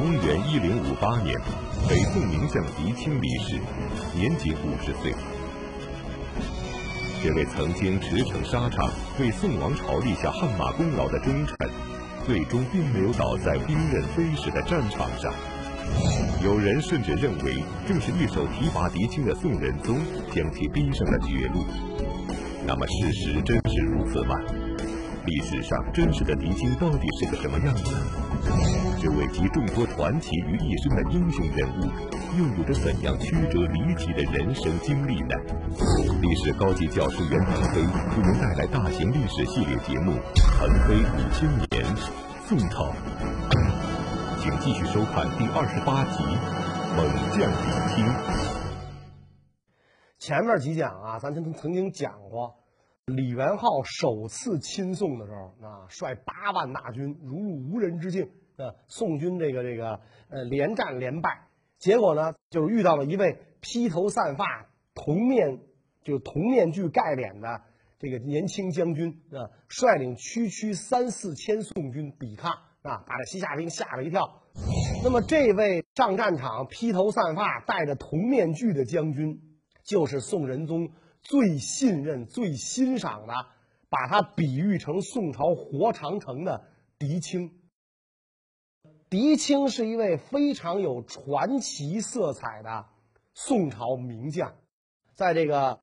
公元一零五八年，北宋名将狄青离世，年仅五十岁。这位曾经驰骋沙场、为宋王朝立下汗马功劳的忠臣，最终并没有倒在兵刃飞逝的战场上。有人甚至认为，正是一手提拔狄青的宋仁宗，将其逼上了绝路。那么，事实真是如此吗？历史上真实的狄青到底是个什么样子？这位集众多传奇于一身的英雄人物，又有着怎样曲折离奇的人生经历呢？历史高级教师袁腾飞为您带来大型历史系列节目《腾飞五千年·宋朝》，请继续收看第二十八集《猛将李青》。前面几讲啊，咱曾曾经讲过。李元昊首次亲宋的时候，啊，率八万大军如入无人之境，呃，宋军这个这个呃连战连败，结果呢，就是遇到了一位披头散发、铜面就铜面具盖脸的这个年轻将军，啊，率领区区三四千宋军抵抗，啊，把这西夏兵吓了一跳。那么，这位上战场披头散发、戴着铜面具的将军，就是宋仁宗。最信任、最欣赏的，把他比喻成宋朝活长城的狄青。狄青是一位非常有传奇色彩的宋朝名将，在这个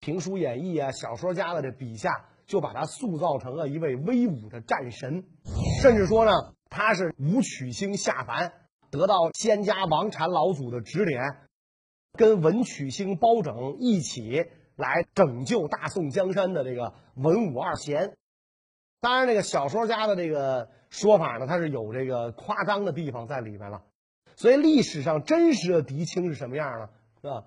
评书演义啊、小说家的这笔下，就把他塑造成了一位威武的战神，甚至说呢，他是武曲星下凡，得到仙家王禅老祖的指点，跟文曲星包拯一起。来拯救大宋江山的这个文武二贤，当然，这个小说家的这个说法呢，它是有这个夸张的地方在里面了。所以，历史上真实的狄青是什么样呢？是吧？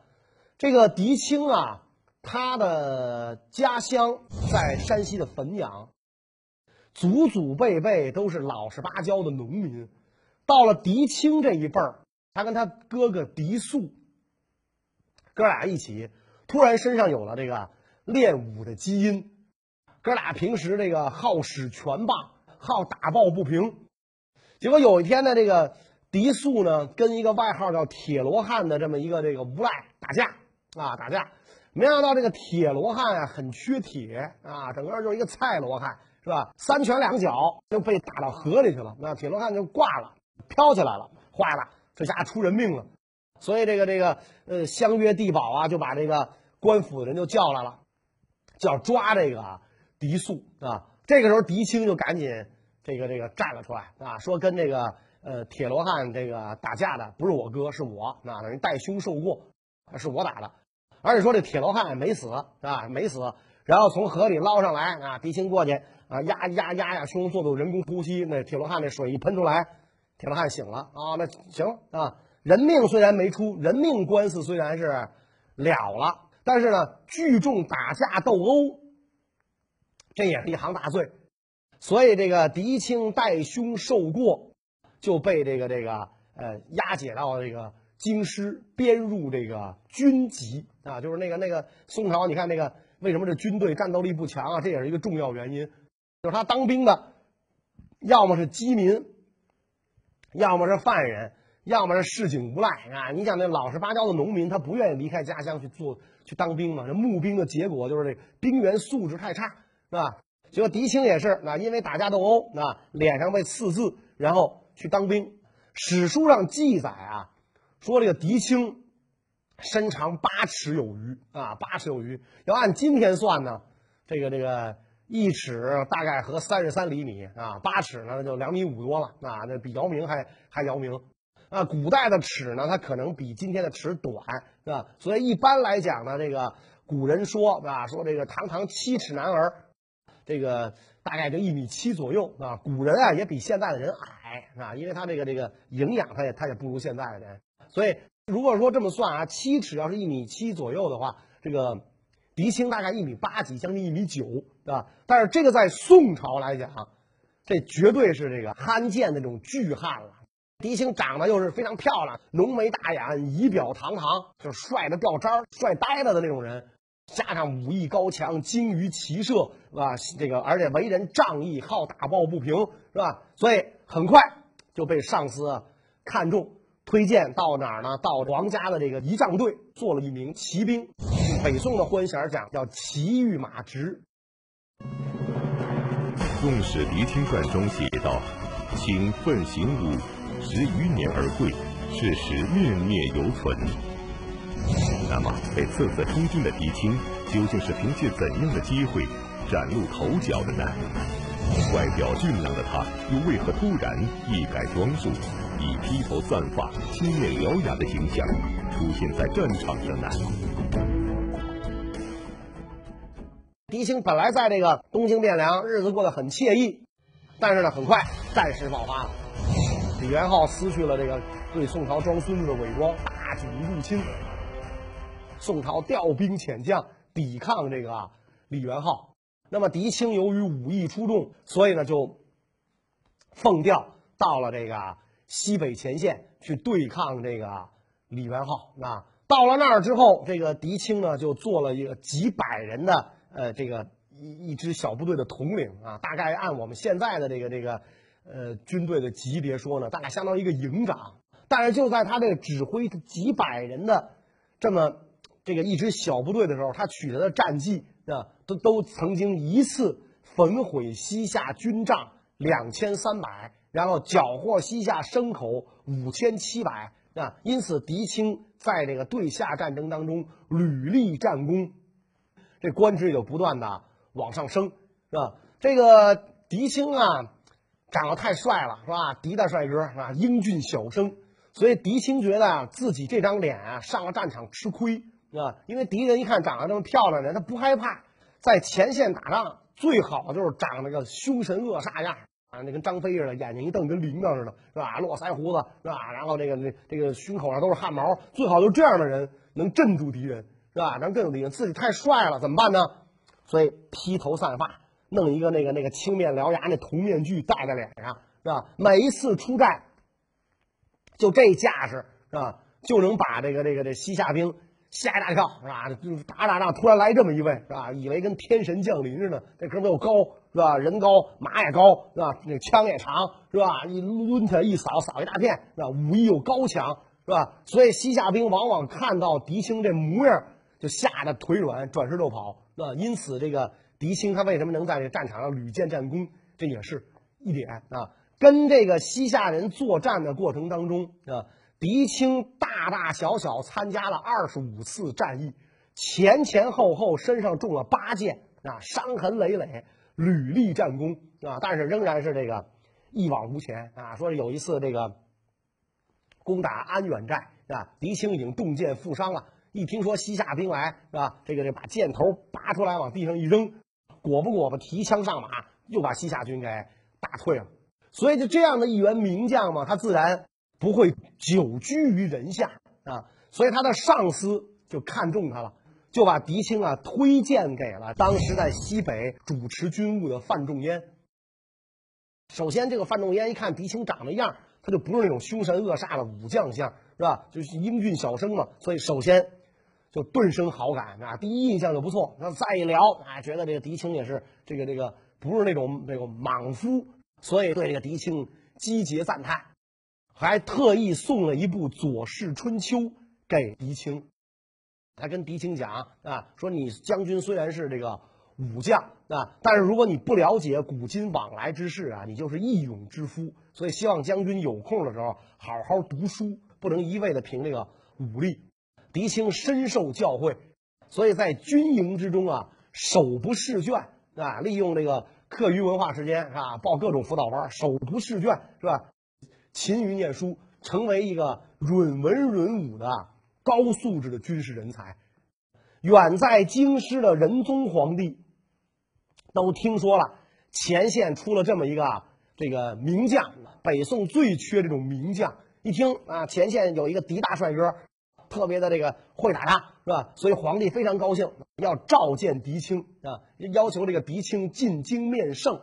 这个狄青啊，他的家乡在山西的汾阳，祖祖辈辈都是老实巴交的农民。到了狄青这一辈儿，他跟他哥哥狄素，哥俩一起。突然身上有了这个练武的基因，哥俩平时这个好使拳棒，好打抱不平。结果有一天呢，这个狄素呢跟一个外号叫铁罗汉的这么一个这个无赖打架啊打架，没想到这个铁罗汉啊很缺铁啊，整个就是一个菜罗汉是吧？三拳两脚就被打到河里去了，那铁罗汉就挂了，飘起来了，坏了，这下出人命了。所以这个这个呃，相约地保啊，就把这个官府的人就叫来了，叫抓这个狄素啊。这个时候狄青就赶紧这个这个站了出来啊，说跟这个呃铁罗汉这个打架的不是我哥，是我，那等于代兄受过，是我打的。而且说这铁罗汉没死啊，没死。然后从河里捞上来啊，狄青过去啊，压压压压胸，做做人工呼吸，那铁罗汉那水一喷出来，铁罗汉醒了啊，那行啊。人命虽然没出，人命官司虽然是了了，但是呢，聚众打架斗殴，这也是一行大罪，所以这个狄青带兄受过，就被这个这个呃押解到这个京师，编入这个军籍啊，就是那个那个宋朝，你看那个为什么这军队战斗力不强啊？这也是一个重要原因，就是他当兵的，要么是饥民，要么是犯人。要么是市井无赖啊！你想那老实巴交的农民，他不愿意离开家乡去做去当兵嘛？这募兵的结果就是这兵员素质太差，是吧？结果狄青也是啊，因为打架斗殴啊，脸上被刺字，然后去当兵。史书上记载啊，说这个狄青身长八尺有余啊，八尺有余。要按今天算呢，这个这个一尺大概和三十三厘米啊，八尺呢就两米五多了啊，那比姚明还还姚明。啊，古代的尺呢，它可能比今天的尺短，是吧？所以一般来讲呢，这个古人说啊，说这个堂堂七尺男儿，这个大概就一米七左右啊。古人啊也比现在的人矮啊，因为他这个这个营养，他也他也不如现在的人。所以如果说这么算啊，七尺要是一米七左右的话，这个狄青大概一米八几，将近一米九，对吧？但是这个在宋朝来讲，这绝对是这个罕见的这种巨汉了。狄青长得又是非常漂亮，浓眉大眼，仪表堂堂，就是帅的掉渣帅呆了的那种人。加上武艺高强，精于骑射，是吧？这个而且为人仗义，好打抱不平，是吧？所以很快就被上司看中，推荐到哪儿呢？到皇家的这个仪仗队做了一名骑兵。北宋的欢弦讲叫骑御马直。《宋史·狄青传》中写道：“请奋行武，十余年而贵，事实面面犹存。”那么，被册册充军的狄青，究竟是凭借怎样的机会崭露头角的呢？外表俊朗的他，又为何突然一改装束，以披头散发、青面獠牙的形象出现在战场上呢？狄青本来在这个东京汴梁日子过得很惬意，但是呢，很快战事爆发了。李元昊撕去了这个对宋朝装孙子的伪装，大举入侵。宋朝调兵遣将抵抗这个李元昊。那么狄青由于武艺出众，所以呢就奉调到了这个西北前线去对抗这个李元昊。啊，到了那儿之后，这个狄青呢就做了一个几百人的。呃，这个一一支小部队的统领啊，大概按我们现在的这个这个呃军队的级别说呢，大概相当于一个营长。但是就在他这个指挥几百人的这么这个一支小部队的时候，他取得的战绩啊，都都曾经一次焚毁西夏军帐两千三百，然后缴获西夏牲口五千七百啊。因此，狄青在这个对夏战争当中屡立战功。这官职就不断的往上升，是吧？这个狄青啊，长得太帅了，是吧？狄大帅哥啊？英俊小生，所以狄青觉得啊，自己这张脸啊，上了战场吃亏，是吧？因为敌人一看长得这么漂亮的，他不害怕，在前线打仗最好就是长那个凶神恶煞样啊，那跟张飞似的，眼睛一瞪跟铃铛似的，是吧？络腮胡子，是吧？然后这个这这个胸口上都是汗毛，最好就这样的人能镇住敌人。是吧？咱更有敌人，自己太帅了，怎么办呢？所以披头散发，弄一个那个那个青面獠牙那铜面具戴在脸上，是吧？每一次出战，就这架势，是吧？就能把这个这个这西夏兵吓一大跳，是吧？就是打打仗，突然来这么一位，是吧？以为跟天神降临似的，这哥们又高，是吧？人高马也高，是吧？那枪也长，是吧？一抡起来一扫，扫一大片，是吧？武艺又高强，是吧？所以西夏兵往往看到狄青这模样。就吓得腿软，转身就跑。那因此，这个狄青他为什么能在这战场上屡建战功？这也是一点啊。跟这个西夏人作战的过程当中啊，狄青大大小小参加了二十五次战役，前前后后身上中了八箭啊，伤痕累累，屡立战功啊。但是仍然是这个一往无前啊。说有一次这个攻打安远寨啊，狄青已经中箭负伤了。一听说西夏兵来，是吧？这个这把箭头拔出来往地上一扔，果不果不提枪上马，又把西夏军给打退了。所以就这样的一员名将嘛，他自然不会久居于人下啊。所以他的上司就看中他了，就把狄青啊推荐给了当时在西北主持军务的范仲淹。首先，这个范仲淹一看狄青长那样，他就不是那种凶神恶煞的武将相，是吧？就是英俊小生嘛。所以首先。就顿生好感啊，第一印象就不错。那再一聊啊，觉得这个狄青也是这个这个不是那种那种莽夫，所以对这个狄青积节赞叹，还特意送了一部《左氏春秋》给狄青。他跟狄青讲啊，说你将军虽然是这个武将啊，但是如果你不了解古今往来之事啊，你就是义勇之夫。所以希望将军有空的时候好好读书，不能一味的凭这个武力。狄青深受教诲，所以在军营之中啊，手不释卷啊，利用这个课余文化时间是吧，报各种辅导班，手不释卷是吧，勤于念书，成为一个允文允武的高素质的军事人才。远在京师的仁宗皇帝都听说了，前线出了这么一个这个名将，北宋最缺这种名将。一听啊，前线有一个狄大帅哥。特别的这个会打仗是吧？所以皇帝非常高兴，要召见狄青啊，要求这个狄青进京面圣。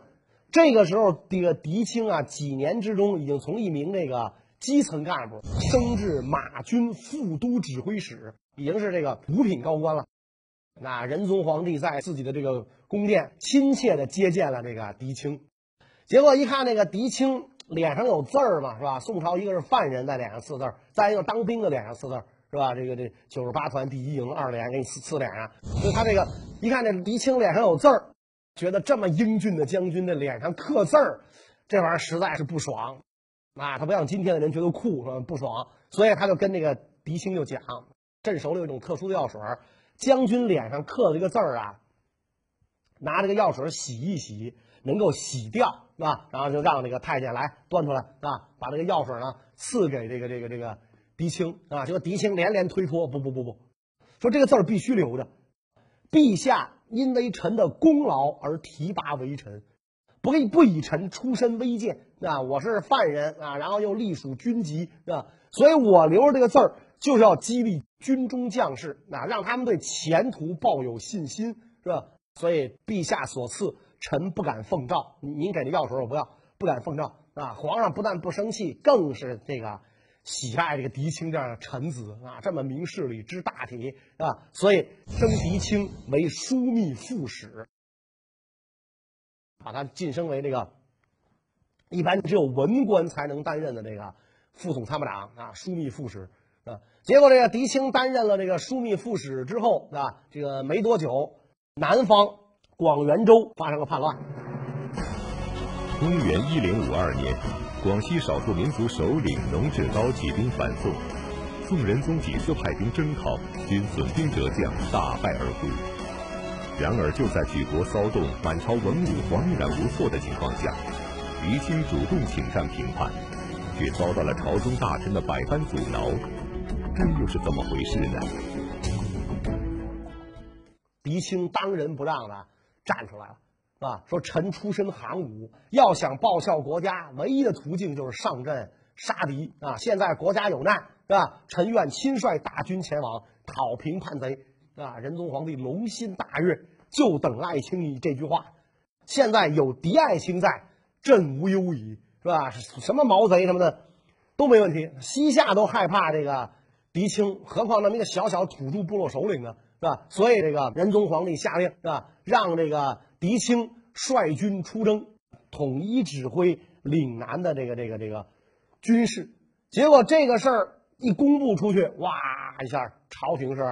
这个时候，这个狄青啊，几年之中已经从一名这个基层干部升至马军副都指挥使，已经是这个五品高官了。那仁宗皇帝在自己的这个宫殿亲切的接见了这个狄青，结果一看那个狄青脸上有字儿嘛，是吧？宋朝一个是犯人在脸上刺字儿，再一个当兵的脸上刺字儿，是吧？这个这九十八团第一营二连给你刺刺脸上，所以他这个一看这狄青脸上有字儿，觉得这么英俊的将军的脸上刻字儿，这玩意儿实在是不爽啊！他不像今天的人觉得酷，是吧？不爽，所以他就跟这个狄青就讲，镇守里有一种特殊的药水，将军脸上刻的这个字儿啊，拿这个药水洗一洗，能够洗掉。是吧？然后就让这个太监来端出来，啊，把这个药水呢赐给这个这个这个狄青啊。结果狄青连连推脱，不不不不，说这个字儿必须留着。陛下因为臣的功劳而提拔为臣，不以不以臣出身微贱啊。我是犯人啊，然后又隶属军籍是啊，所以我留着这个字儿就是要激励军中将士啊，让他们对前途抱有信心，是吧？所以陛下所赐。臣不敢奉诏，您给的药水我不要，不敢奉诏啊！皇上不但不生气，更是这个喜爱这个狄青这样的臣子啊，这么明事理、知大体啊，所以升狄青为枢密副使，把他晋升为这个一般只有文官才能担任的这个副总参谋长啊，枢密副使啊。结果这个狄青担任了这个枢密副使之后啊，这个没多久，南方。广元州发生了叛乱。公元一零五二年，广西少数民族首领农志高起兵反宋，宋仁宗几次派兵征讨，均损兵折将，大败而归。然而，就在举国骚动、满朝文武惶然无措的情况下，狄青主动请战平叛，却遭到了朝中大臣的百般阻挠，这又是怎么回事呢？狄青当仁不让的。站出来了，啊，说臣出身行伍，要想报效国家，唯一的途径就是上阵杀敌啊！现在国家有难，是吧？臣愿亲率大军前往讨平叛贼啊！仁宗皇帝龙心大悦，就等爱卿你这句话。现在有狄爱卿在，朕无忧矣，是吧？什么毛贼什么的都没问题，西夏都害怕这个狄青，何况那么一个小小土著部落首领呢？是吧？所以这个仁宗皇帝下令，是吧？让这个狄青率军出征，统一指挥岭南的这个这个这个军事。结果这个事儿一公布出去，哇一下，朝廷是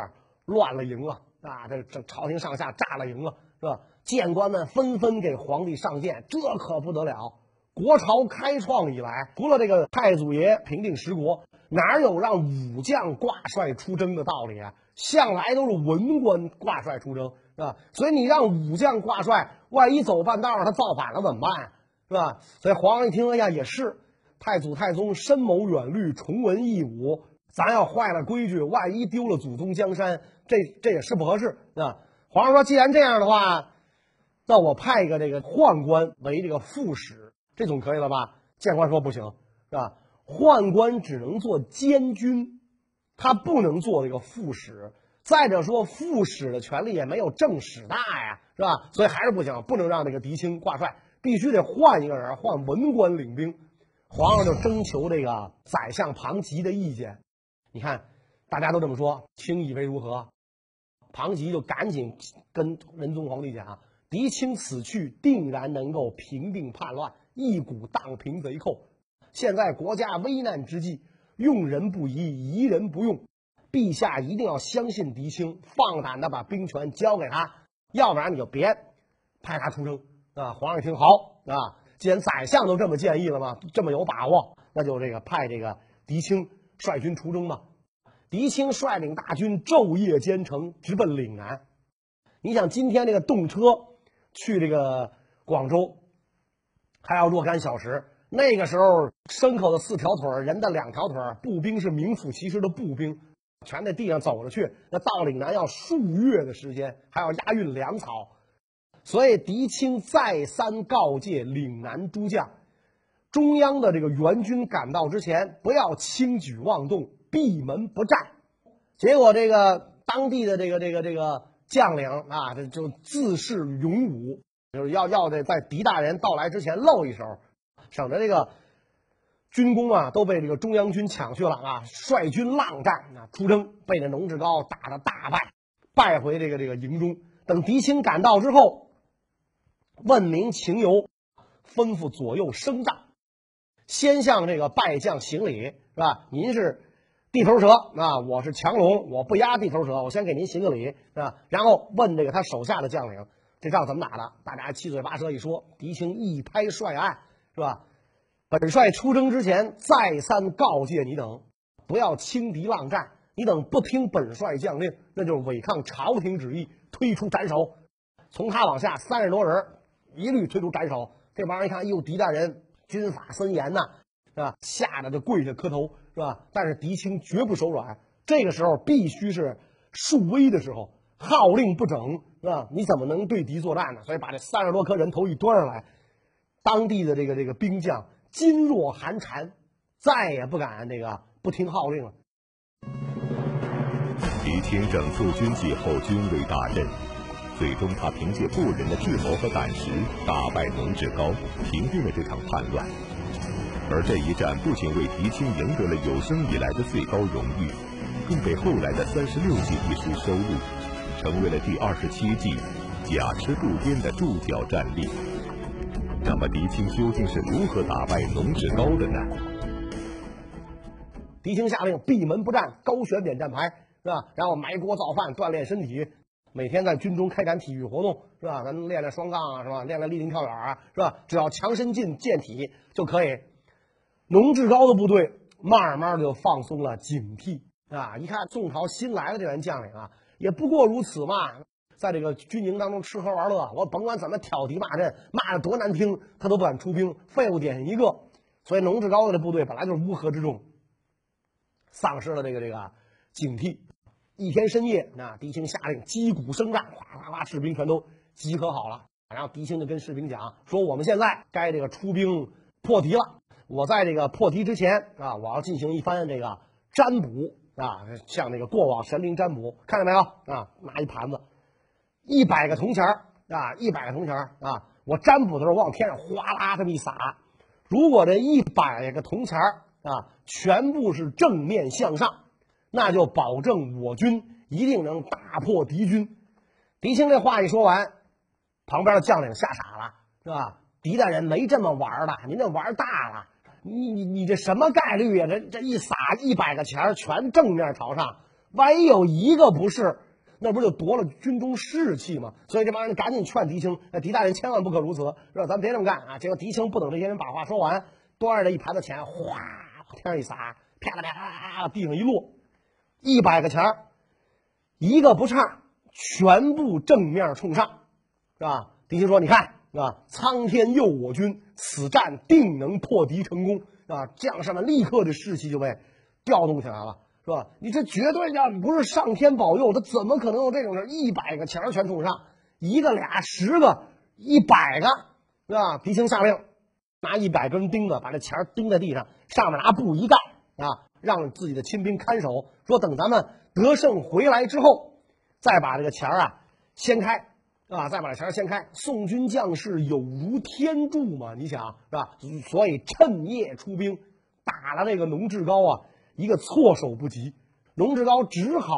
乱了营了啊！这这朝廷上下炸了营了，是吧？谏官们纷纷给皇帝上谏，这可不得了。国朝开创以来，除了这个太祖爷平定十国，哪有让武将挂帅出征的道理啊？向来都是文官挂帅出征，是吧？所以你让武将挂帅，万一走半道他造反了怎么办？是吧？所以皇上一听，哎呀，也是，太祖太宗深谋远虑，崇文抑武，咱要坏了规矩，万一丢了祖宗江山，这这也是不合适，啊。皇上说，既然这样的话，那我派一个这个宦官为这个副使，这总可以了吧？谏官说不行，是吧？宦官只能做监军。他不能做这个副使，再者说副使的权力也没有正使大呀，是吧？所以还是不行，不能让这个狄青挂帅，必须得换一个人，换文官领兵。皇上就征求这个宰相庞吉的意见。你看，大家都这么说，卿以为如何？庞吉就赶紧跟仁宗皇帝讲：狄青此去，定然能够平定叛乱，一鼓荡平贼寇。现在国家危难之际。用人不疑，疑人不用。陛下一定要相信狄青，放胆的把兵权交给他，要不然你就别派他出征啊！皇上听好啊，既然宰相都这么建议了嘛，这么有把握，那就这个派这个狄青率军出征吧。狄青率领大军昼夜兼程，直奔岭南。你想，今天这个动车去这个广州，还要若干小时。那个时候，牲口的四条腿，人的两条腿，步兵是名副其实的步兵，全在地上走着去。那到岭南要数月的时间，还要押运粮草，所以狄青再三告诫岭南诸将，中央的这个援军赶到之前，不要轻举妄动，闭门不战。结果，这个当地的这个这个这个将领啊，这就自恃勇武，就是要要这在狄大人到来之前露一手。省着这个军功啊，都被这个中央军抢去了啊！率军浪战啊，出征被这农志高打得大败，败回这个这个营中。等狄青赶到之后，问明情由，吩咐左右升帐。先向这个败将行礼，是吧？您是地头蛇啊，我是强龙，我不压地头蛇，我先给您行个礼，是吧？然后问这个他手下的将领，这仗怎么打的？大家七嘴八舌一说，狄青一拍帅案，是吧？本帅出征之前再三告诫你等，不要轻敌浪战。你等不听本帅将令，那就是违抗朝廷旨意，推出斩首。从他往下三十多人，一律推出斩首。这帮人一看，哟，狄大人军法森严呐，是吧？吓得就跪下磕头，是吧？但是狄青绝不手软。这个时候必须是树威的时候，号令不整，是吧？你怎么能对敌作战呢？所以把这三十多颗人头一端上来，当地的这个这个兵将噤若寒蝉，再也不敢这个不听号令了。狄青整肃军纪后，军威大振，最终他凭借过人的智谋和胆识，打败农志高，平定了这场叛乱。而这一战不仅为狄青赢得了有生以来的最高荣誉，更被后来的三十六计一书收录，成为了第二十七计“假持渡边”的注脚战例。那么，狄青究竟是如何打败龙志高的呢？狄青下令闭门不战，高悬免战牌。是吧？然后埋锅造饭，锻炼身体，每天在军中开展体育活动，是吧？咱练练双杠啊，是吧？练练立定跳远啊，是吧？只要强身进健体就可以。龙志高的部队慢慢就放松了警惕啊！一看宋朝新来的这员将领啊，也不过如此嘛，在这个军营当中吃喝玩乐，我甭管怎么挑敌骂阵，骂的多难听，他都不敢出兵，废物点一个。所以农志高的这部队本来就是乌合之众，丧失了这个这个警惕。一天深夜，那狄青下令击鼓声战，哗哗哗，士兵全都集合好了。然后狄青就跟士兵讲说：“我们现在该这个出兵破敌了。我在这个破敌之前啊，我要进行一番这个占卜啊，向那个过往神灵占卜。看见没有啊？拿一盘子，一百个铜钱儿啊，一百个铜钱儿啊。我占卜的时候往天上哗啦这么一撒，如果这一百个铜钱儿啊，全部是正面向上。”那就保证我军一定能大破敌军。狄青这话一说完，旁边的将领吓傻了，是吧？狄大人没这么玩的，您这玩大了。你你你这什么概率呀？这这一撒一百个钱全正面朝上，万一有一个不是，那不就夺了军中士气吗？所以这帮人赶紧劝狄青：“狄大人千万不可如此，是吧？咱别这么干啊！”结果狄青不等这些人把话说完，端着一盘子钱，哗往天上一撒，啪啦啪啦，地上一落。一百个钱，一个不差，全部正面冲上，是吧？狄青说：“你看，是吧？苍天佑我军，此战定能破敌成功，啊！”将士们立刻的士气就被调动起来了，是吧？你这绝对要不是上天保佑，他怎么可能有这种事？一百个钱全冲上，一个俩十个一百个，是吧？狄青下令，拿一百根钉子把这钱钉在地上，上面拿布一盖，啊！让自己的亲兵看守，说等咱们得胜回来之后，再把这个钱啊掀开，啊，再把钱掀开。宋军将士有如天助嘛，你想是吧？所以趁夜出兵，打了这个农志高啊一个措手不及。龙志高只好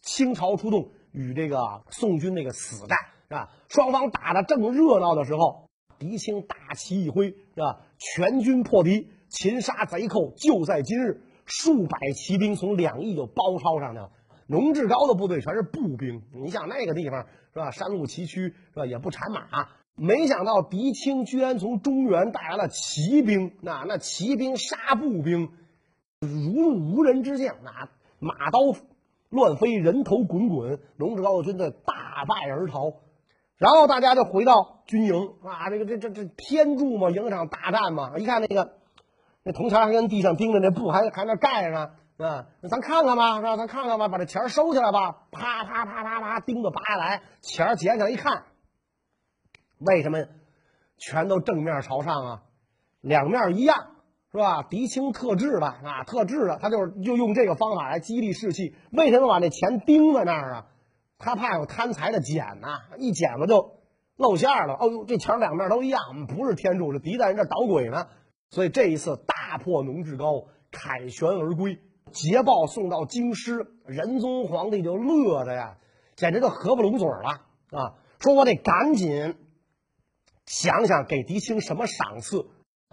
倾巢出动，与这个宋军那个死战，是吧？双方打的正热闹的时候，狄青大旗一挥，是吧？全军破敌。擒杀贼寇就在今日，数百骑兵从两翼就包抄上去了。龙志高的部队全是步兵，你想那个地方是吧？山路崎岖是吧？也不产马。没想到狄青居然从中原带来了骑兵，那那骑兵杀步兵，如入无人之境，那马刀乱飞，人头滚滚。龙志高的军队大败而逃。然后大家就回到军营啊，这个这这这天助嘛，赢场大战嘛。一看那个。那铜钱还跟地上钉着，那布还还那盖着呢，啊，咱看看吧，是吧？咱看看吧，把这钱收起来吧。啪啪啪啪啪，钉子拔下来，钱捡起来一看，为什么全都正面朝上啊？两面一样，是吧？狄青特制的啊，特制的，他就是就用这个方法来激励士气。为什么把那钱钉在那儿啊？他怕有贪财的捡呐，一捡了就露馅了。哦呦，这钱两面都一样，不是天助，是狄大人这捣鬼呢。所以这一次大破农志高，凯旋而归，捷报送到京师，仁宗皇帝就乐的呀，简直就合不拢嘴了啊！说我得赶紧想想给狄青什么赏赐。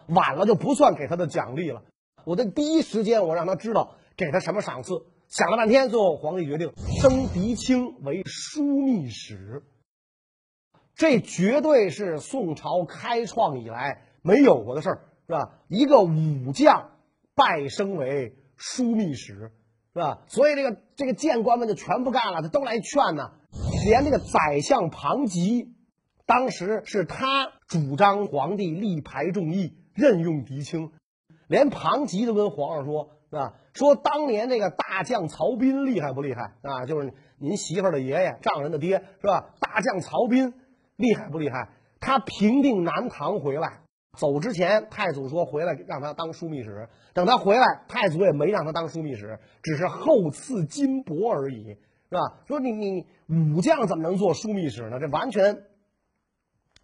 晚了就不算给他的奖励了。我的第一时间我让他知道给他什么赏赐。想了半天，最后皇帝决定升狄青为枢密使。这绝对是宋朝开创以来没有过的事儿，是吧？一个武将拜升为枢密使，是吧？所以这个这个谏官们就全不干了，他都来劝呢。连这个宰相庞吉，当时是他主张皇帝力排众议，任用狄青。连庞吉都跟皇上说，啊，说当年这个大将曹彬厉害不厉害啊？就是您媳妇的爷爷，丈人的爹，是吧？大将曹彬厉害不厉害？他平定南唐回来，走之前太祖说回来让他当枢密使，等他回来，太祖也没让他当枢密使，只是厚赐金帛而已，是吧？说你你武将怎么能做枢密使呢？这完全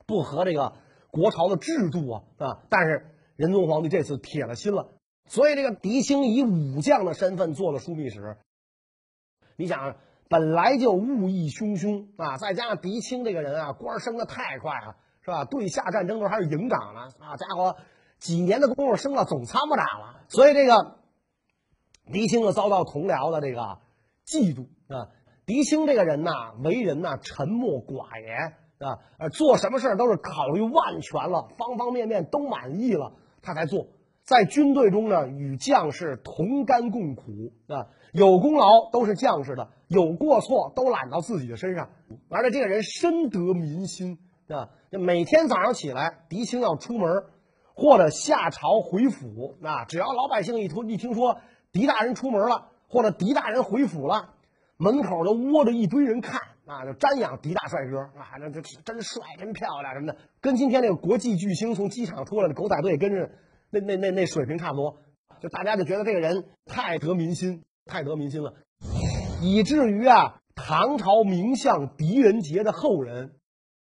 不合这个国朝的制度啊，啊！但是。仁宗皇帝这次铁了心了，所以这个狄青以武将的身份做了枢密使。你想，本来就务役汹汹啊，再加上狄青这个人啊，官升的太快了，是吧？对夏战争时候还是营长呢，啊，家伙，几年的功夫升了总参谋长了。所以这个狄青就遭到同僚的这个嫉妒啊。狄青这个人呐，为人呐沉默寡言啊，呃，做什么事都是考虑万全了，方方面面都满意了。他才做，在军队中呢，与将士同甘共苦啊，有功劳都是将士的，有过错都揽到自己的身上。完了，这个人深得民心啊，每天早上起来，狄青要出门或者下朝回府啊，只要老百姓一听一听说狄大人出门了，或者狄大人回府了，门口就窝着一堆人看啊，就瞻仰狄大帅哥啊，这这真帅，真漂亮什么的，跟今天那个国际巨星从机场出来的狗仔队跟着。那那那那水平差不多，就大家就觉得这个人太得民心，太得民心了，以至于啊，唐朝名相狄仁杰的后人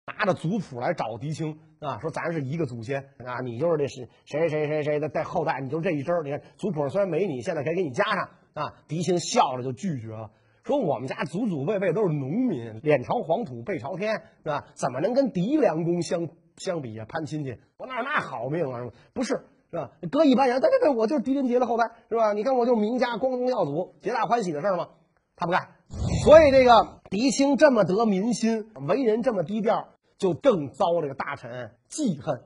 拿着族谱来找狄青啊，说咱是一个祖先啊，你就是这是谁谁谁谁的在后代，你就这一支你看族谱虽然没你，现在可以给你加上啊。狄青笑着就拒绝了，说我们家祖祖辈辈都是农民，脸朝黄土背朝天，是吧？怎么能跟狄良公相相比啊？攀亲戚，我哪有那好命啊？不是。是吧？搁一般人，对对对，我就是狄仁杰的后代，是吧？你看，我就是名家光宗耀祖，皆大欢喜的事儿吗？他不干。所以这个狄青这么得民心，为人这么低调，就更遭这个大臣记恨。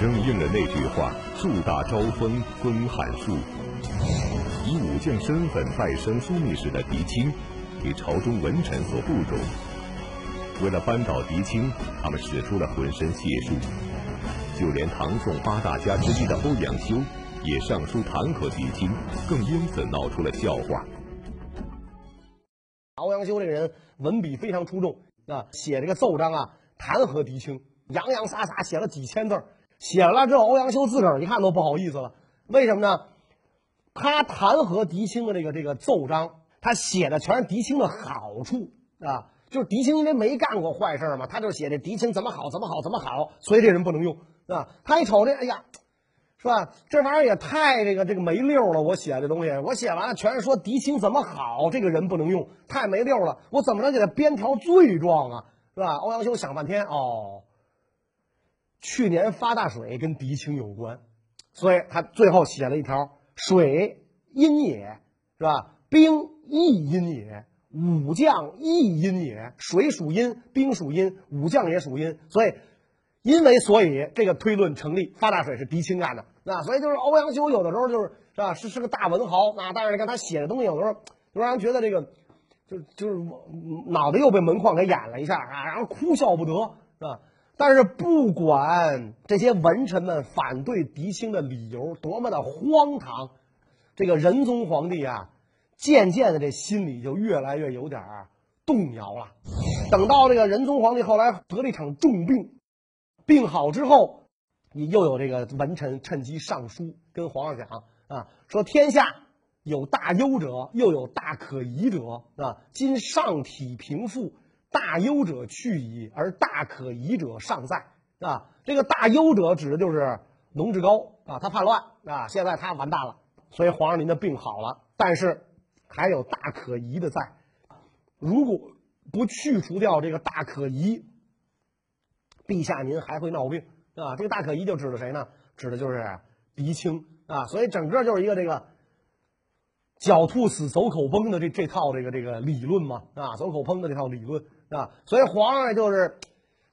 正应了那句话：“树大招风，风寒树。”以武将身份拜升枢密使的狄青，被朝中文臣所不容。为了扳倒狄青，他们使出了浑身解数。就连唐宋八大家之一的欧阳修也上书弹劾狄青，更因此闹出了笑话。欧阳修这个人文笔非常出众啊，写这个奏章啊，弹劾狄青，洋洋洒洒写了几千字写了之后，欧阳修自个儿一看都不好意思了。为什么呢？他弹劾狄青的这个这个奏章，他写的全是狄青的好处啊，就是狄青因为没干过坏事嘛，他就写这狄青怎么好怎么好怎么好，所以这人不能用。啊，他一瞅这，哎呀，是吧？这玩意儿也太这个这个没溜了。我写这东西，我写完了全是说狄青怎么好，这个人不能用，太没溜了。我怎么能给他编条罪状啊？是吧？欧阳修想半天，哦，去年发大水跟狄青有关，所以他最后写了一条：水阴也，是吧？兵亦阴也，武将亦阴也。水属阴，兵属阴，武将也属阴，所以。因为所以这个推论成立，发大水是狄青干的，那所以就是欧阳修有的时候就是是吧，是是个大文豪啊，但是你看他写的东西有的时候就让人觉得这个就就是脑袋又被门框给掩了一下啊，然后哭笑不得是吧？但是不管这些文臣们反对狄青的理由多么的荒唐，这个仁宗皇帝啊，渐渐的这心里就越来越有点动摇了。等到这个仁宗皇帝后来得了一场重病。病好之后，你又有这个文臣趁机上书跟皇上讲啊，说天下有大忧者，又有大可疑者啊。今上体平复，大忧者去矣，而大可疑者尚在啊。这个大忧者指的就是龙志高啊，他叛乱啊，现在他完蛋了。所以皇上您的病好了，但是还有大可疑的在，如果不去除掉这个大可疑。陛下，您还会闹病啊。这个大可疑就指的谁呢？指的就是狄青啊。所以整个就是一个这个狡兔死，走狗烹的这这套这个这个理论嘛啊，走狗烹的这套理论啊。所以皇上就是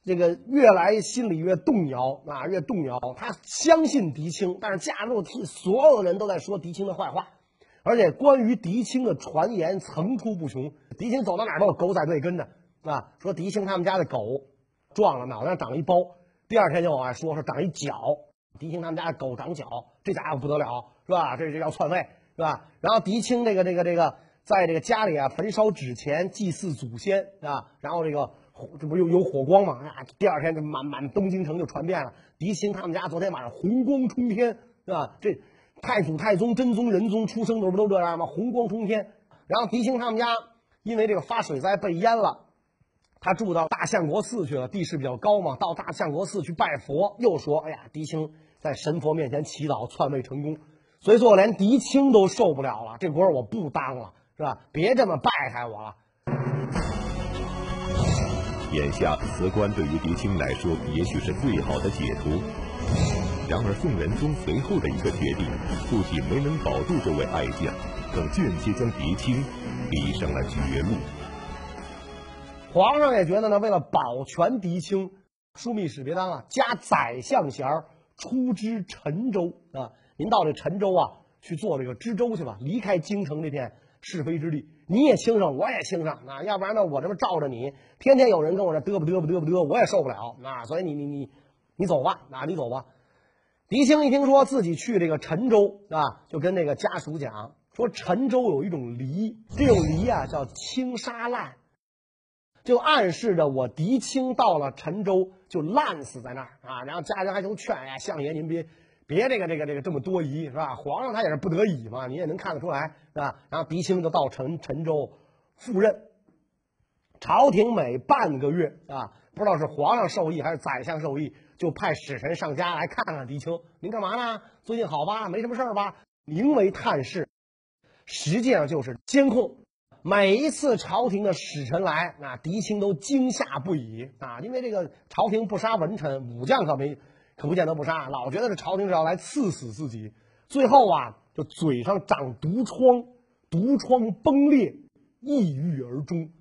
这个越来心里越动摇啊，越动摇。他相信狄青，但是架不住替所有人都在说狄青的坏话。而且关于狄青的传言层出不穷，狄青走到哪儿都有狗仔队跟着，啊，说狄青他们家的狗撞了，脑袋上长了一包。第二天就往外说，说长一脚，狄青他们家的狗长脚，这家伙不得了，是吧？这这要篡位，是吧？然后狄青这个这个这个，在这个家里啊焚烧纸钱祭祀祖先，啊，然后这个这不有有火光吗？啊，第二天就满满东京城就传遍了，狄青他们家昨天晚上红光冲天，是吧？这。太祖、太宗、真宗、仁宗出生的时候不都这样吗？红光冲天。然后狄青他们家因为这个发水灾被淹了，他住到大相国寺去了，地势比较高嘛。到大相国寺去拜佛，又说：“哎呀，狄青在神佛面前祈祷篡位成功。”所以说，连狄青都受不了了，这官我不当了，是吧？别这么败害我了。眼下辞官对于狄青来说，也许是最好的解脱。然而，宋仁宗随后的一个决定，不仅没能保住这位爱将，更间接将狄青逼上了绝路。皇上也觉得呢，为了保全狄青，枢密使别当啊，加宰相衔儿，出知陈州啊。您到这陈州啊，去做这个知州去吧，离开京城这片是非之地。你也兴盛，我也兴盛啊，要不然呢，我这么罩着你，天天有人跟我这嘚啵嘚啵嘚啵嘚，我也受不了啊。所以你你你你走吧，啊，你走吧。狄青一听说自己去这个陈州啊，就跟那个家属讲说，陈州有一种梨，这种梨啊叫青沙烂，就暗示着我狄青到了陈州就烂死在那儿啊。然后家人还都劝呀，相爷您别别这个这个这个这么多疑是吧？皇上他也是不得已嘛，你也能看得出来是吧？然后狄青就到陈陈州赴任，朝廷每半个月啊，不知道是皇上授意还是宰相授意。就派使臣上家来看看狄青，您干嘛呢？最近好吧？没什么事儿吧？名为探视，实际上就是监控。每一次朝廷的使臣来，那狄青都惊吓不已啊！因为这个朝廷不杀文臣，武将可没可不见得不杀，老觉得这朝廷是要来赐死自己。最后啊，就嘴上长毒疮，毒疮崩裂，抑郁而终，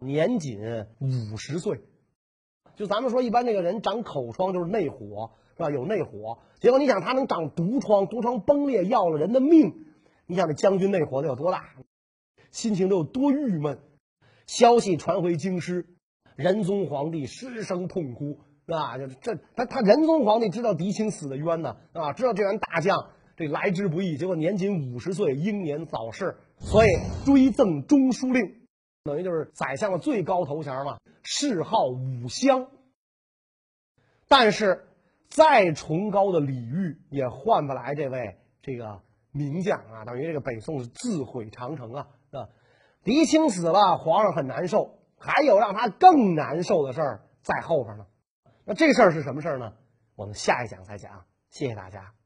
年仅五十岁。就咱们说，一般这个人长口疮就是内火，是吧？有内火，结果你想他能长毒疮，毒疮崩裂要了人的命，你想这将军内火得有多大，心情得有多郁闷。消息传回京师，仁宗皇帝失声痛哭，是吧？就这他他仁宗皇帝知道狄青死的冤呢，啊，知道这员大将这来之不易，结果年仅五十岁英年早逝，所以追赠中书令。等于就是宰相的最高头衔嘛，谥号武襄。但是再崇高的礼遇也换不来这位这个名将啊，等于这个北宋是自毁长城啊。啊，狄青死了，皇上很难受，还有让他更难受的事儿在后边呢。那这事儿是什么事儿呢？我们下一讲再讲。谢谢大家。